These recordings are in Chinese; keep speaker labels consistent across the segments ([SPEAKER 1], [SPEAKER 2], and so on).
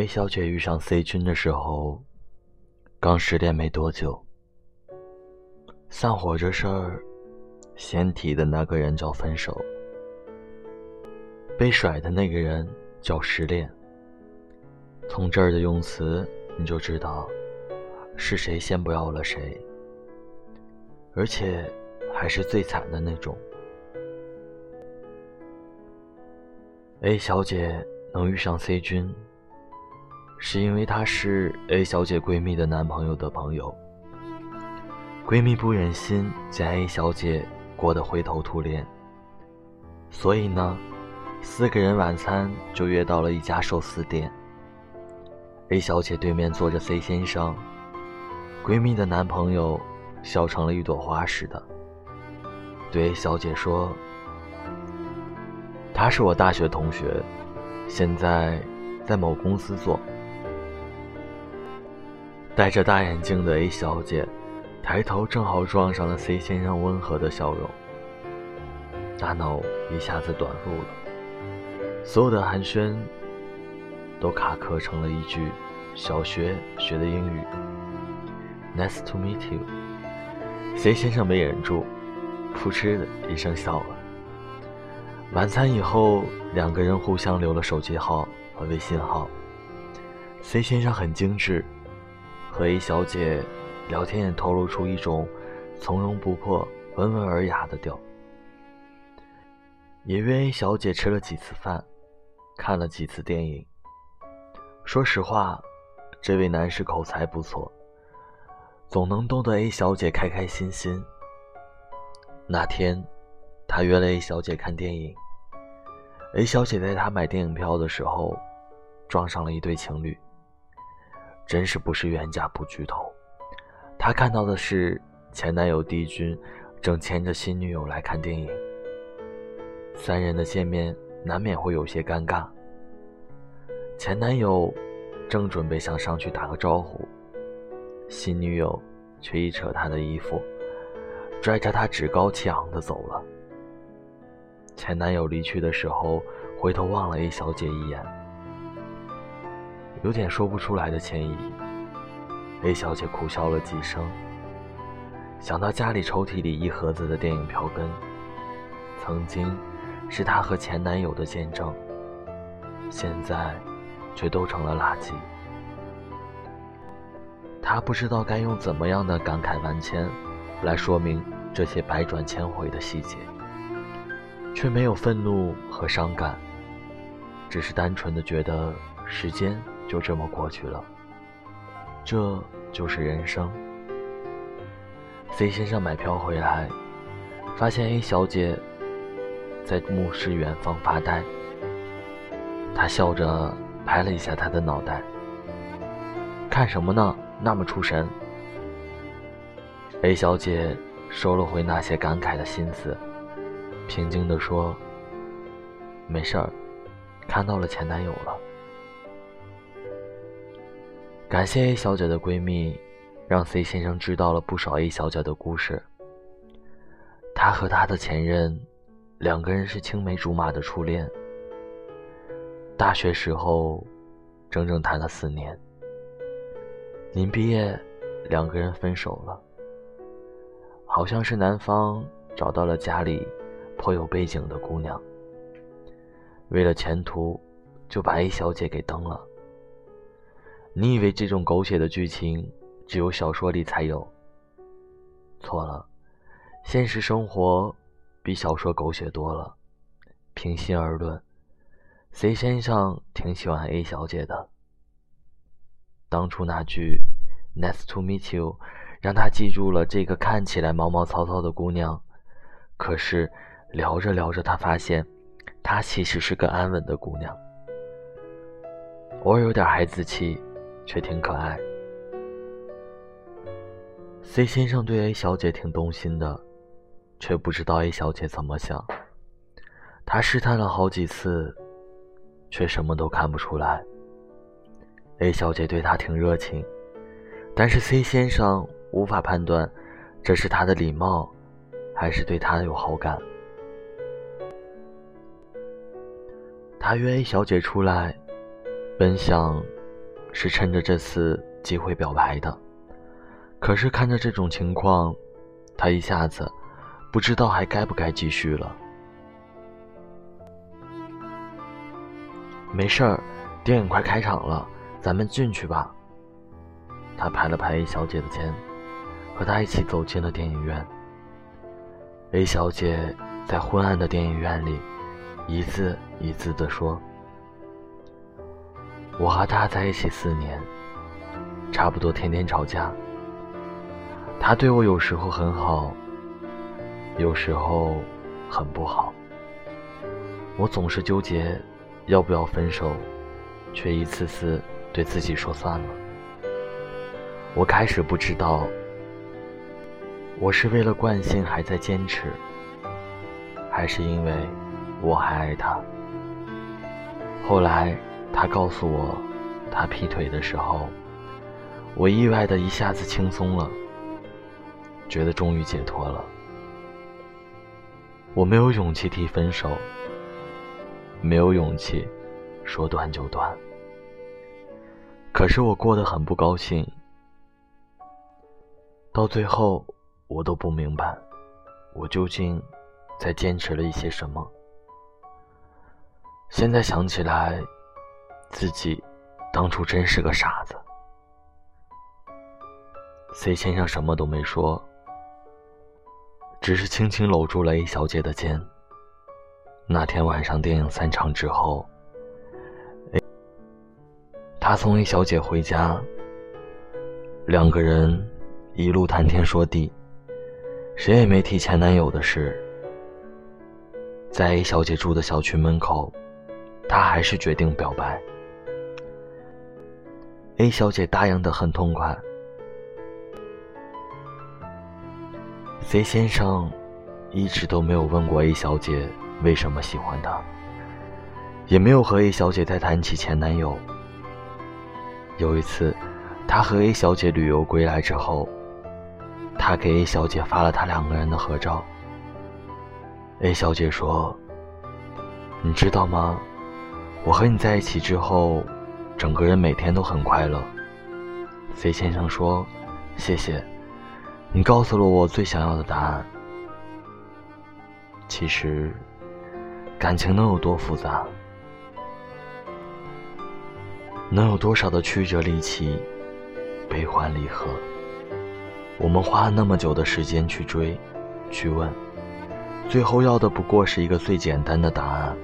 [SPEAKER 1] A 小姐遇上 C 君的时候，刚失恋没多久。散伙这事儿，先提的那个人叫分手，被甩的那个人叫失恋。从这儿的用词，你就知道是谁先不要了谁，而且还是最惨的那种。A 小姐能遇上 C 君。是因为他是 A 小姐闺蜜的男朋友的朋友，闺蜜不忍心见 A 小姐过得灰头土脸，所以呢，四个人晚餐就约到了一家寿司店。A 小姐对面坐着 C 先生，闺蜜的男朋友笑成了一朵花似的，对 A 小姐说：“他是我大学同学，现在在某公司做。”戴着大眼镜的 A 小姐，抬头正好撞上了 C 先生温和的笑容，大脑一下子短路了，所有的寒暄都卡壳成了一句小学学的英语：“Nice to meet you。”C 先生没忍住，扑哧的一声笑了。晚餐以后，两个人互相留了手机号和微信号。C 先生很精致。和 A 小姐聊天也透露出一种从容不迫、温文尔雅的调。也约 A 小姐吃了几次饭，看了几次电影。说实话，这位男士口才不错，总能逗得 A 小姐开开心心。那天，他约了 A 小姐看电影。A 小姐在他买电影票的时候，撞上了一对情侣。真是不是冤家不聚头，他看到的是前男友帝君正牵着新女友来看电影。三人的见面难免会有些尴尬。前男友正准备想上去打个招呼，新女友却一扯他的衣服，拽着他趾高气昂的走了。前男友离去的时候，回头望了 A 小姐一眼。有点说不出来的歉意。A 小姐苦笑了几声，想到家里抽屉里一盒子的电影票根，曾经是她和前男友的见证，现在却都成了垃圾。她不知道该用怎么样的感慨万千来说明这些百转千回的细节，却没有愤怒和伤感，只是单纯的觉得时间。就这么过去了，这就是人生。C 先生买票回来，发现 A 小姐在目视远方发呆。他笑着拍了一下她的脑袋：“看什么呢？那么出神。”A 小姐收了回那些感慨的心思，平静地说：“没事儿，看到了前男友了。”感谢 A 小姐的闺蜜，让 C 先生知道了不少 A 小姐的故事。她和她的前任，两个人是青梅竹马的初恋。大学时候，整整谈了四年。临毕业，两个人分手了。好像是男方找到了家里颇有背景的姑娘，为了前途，就把 A 小姐给蹬了。你以为这种狗血的剧情只有小说里才有？错了，现实生活比小说狗血多了。平心而论，C 先生挺喜欢 A 小姐的。当初那句 “Nice to meet you” 让他记住了这个看起来毛毛糙糙的姑娘。可是聊着聊着，他发现她其实是个安稳的姑娘，偶尔有点孩子气。却挺可爱。C 先生对 A 小姐挺动心的，却不知道 A 小姐怎么想。他试探了好几次，却什么都看不出来。A 小姐对他挺热情，但是 C 先生无法判断，这是他的礼貌，还是对他有好感。他约 A 小姐出来，本想。是趁着这次机会表白的，可是看着这种情况，他一下子不知道还该不该继续了。没事儿，电影快开场了，咱们进去吧。他拍了拍 A 小姐的肩，和她一起走进了电影院。A 小姐在昏暗的电影院里，一字一字地说：“我和他在一起四年，差不多天天吵架。他对我有时候很好，有时候很不好。我总是纠结。”要不要分手，却一次次对自己说算了。我开始不知道，我是为了惯性还在坚持，还是因为我还爱他。后来他告诉我他劈腿的时候，我意外的一下子轻松了，觉得终于解脱了。我没有勇气提分手。没有勇气说断就断，可是我过得很不高兴。到最后，我都不明白，我究竟在坚持了一些什么。现在想起来，自己当初真是个傻子。C 先生什么都没说，只是轻轻搂住了 A 小姐的肩。那天晚上电影散场之后，A 他送 A 小姐回家，两个人一路谈天说地，谁也没提前男友的事。在 A 小姐住的小区门口，他还是决定表白。A 小姐答应的很痛快。C 先生一直都没有问过 A 小姐。为什么喜欢他？也没有和 A 小姐再谈起前男友。有一次，他和 A 小姐旅游归来之后，他给 A 小姐发了他两个人的合照。A 小姐说：“你知道吗？我和你在一起之后，整个人每天都很快乐。”C 先生说：“谢谢，你告诉了我最想要的答案。其实……”感情能有多复杂？能有多少的曲折离奇、悲欢离合？我们花了那么久的时间去追、去问，最后要的不过是一个最简单的答案。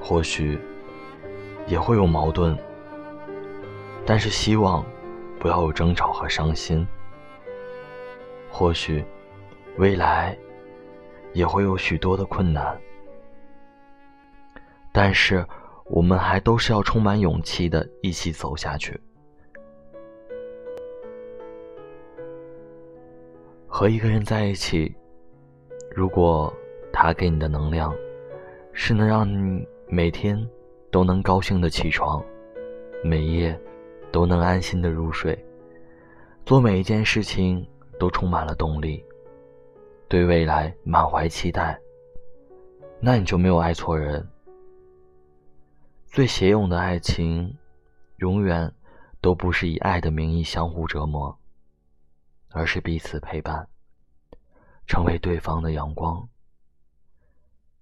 [SPEAKER 1] 或许也会有矛盾，但是希望不要有争吵和伤心。或许未来也会有许多的困难。但是，我们还都是要充满勇气的，一起走下去。和一个人在一起，如果他给你的能量是能让你每天都能高兴的起床，每夜都能安心的入睡，做每一件事情都充满了动力，对未来满怀期待，那你就没有爱错人。最邪勇的爱情，永远都不是以爱的名义相互折磨，而是彼此陪伴，成为对方的阳光。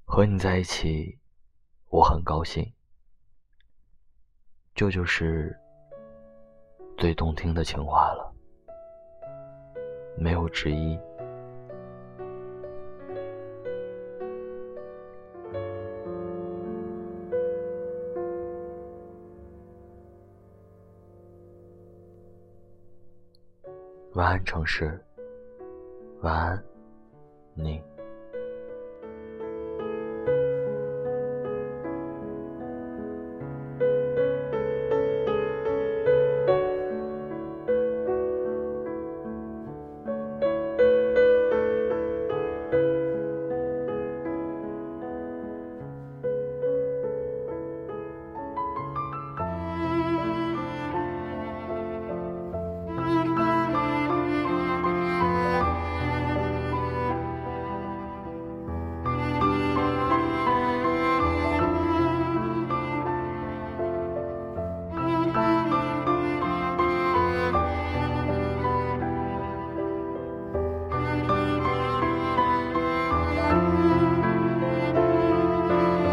[SPEAKER 1] 和你在一起，我很高兴。这就是最动听的情话了，没有之一。晚安，城市。晚安，你。